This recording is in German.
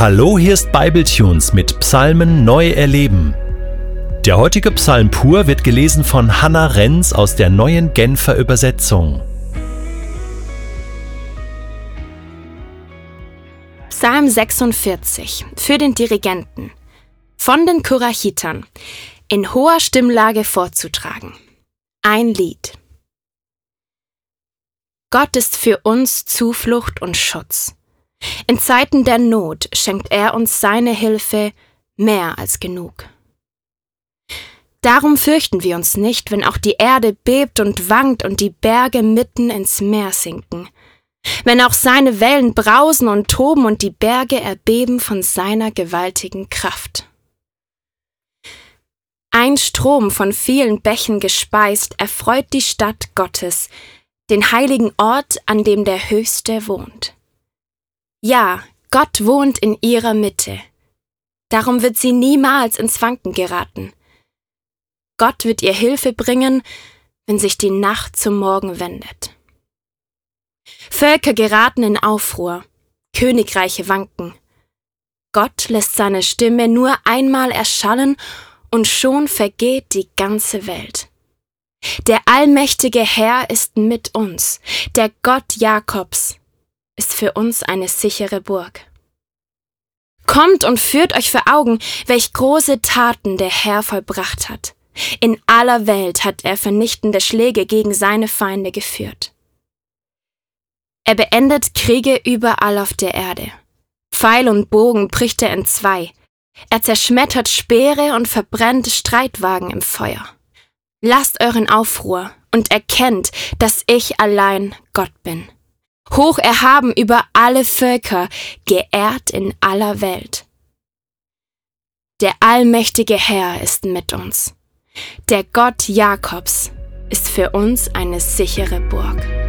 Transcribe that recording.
Hallo, hier ist Bibletunes mit Psalmen neu erleben. Der heutige Psalm pur wird gelesen von Hannah Renz aus der neuen Genfer Übersetzung. Psalm 46 für den Dirigenten von den Kurachitern in hoher Stimmlage vorzutragen. Ein Lied. Gott ist für uns Zuflucht und Schutz. In Zeiten der Not schenkt er uns seine Hilfe mehr als genug. Darum fürchten wir uns nicht, wenn auch die Erde bebt und wankt und die Berge mitten ins Meer sinken, wenn auch seine Wellen brausen und toben und die Berge erbeben von seiner gewaltigen Kraft. Ein Strom von vielen Bächen gespeist erfreut die Stadt Gottes, den heiligen Ort, an dem der Höchste wohnt. Ja, Gott wohnt in ihrer Mitte. Darum wird sie niemals ins Wanken geraten. Gott wird ihr Hilfe bringen, wenn sich die Nacht zum Morgen wendet. Völker geraten in Aufruhr, Königreiche wanken. Gott lässt seine Stimme nur einmal erschallen und schon vergeht die ganze Welt. Der allmächtige Herr ist mit uns, der Gott Jakobs ist für uns eine sichere Burg. Kommt und führt euch vor Augen, welch große Taten der Herr vollbracht hat. In aller Welt hat er vernichtende Schläge gegen seine Feinde geführt. Er beendet Kriege überall auf der Erde. Pfeil und Bogen bricht er in zwei. Er zerschmettert Speere und verbrennt Streitwagen im Feuer. Lasst euren Aufruhr und erkennt, dass ich allein Gott bin hoch erhaben über alle Völker, geehrt in aller Welt. Der allmächtige Herr ist mit uns. Der Gott Jakobs ist für uns eine sichere Burg.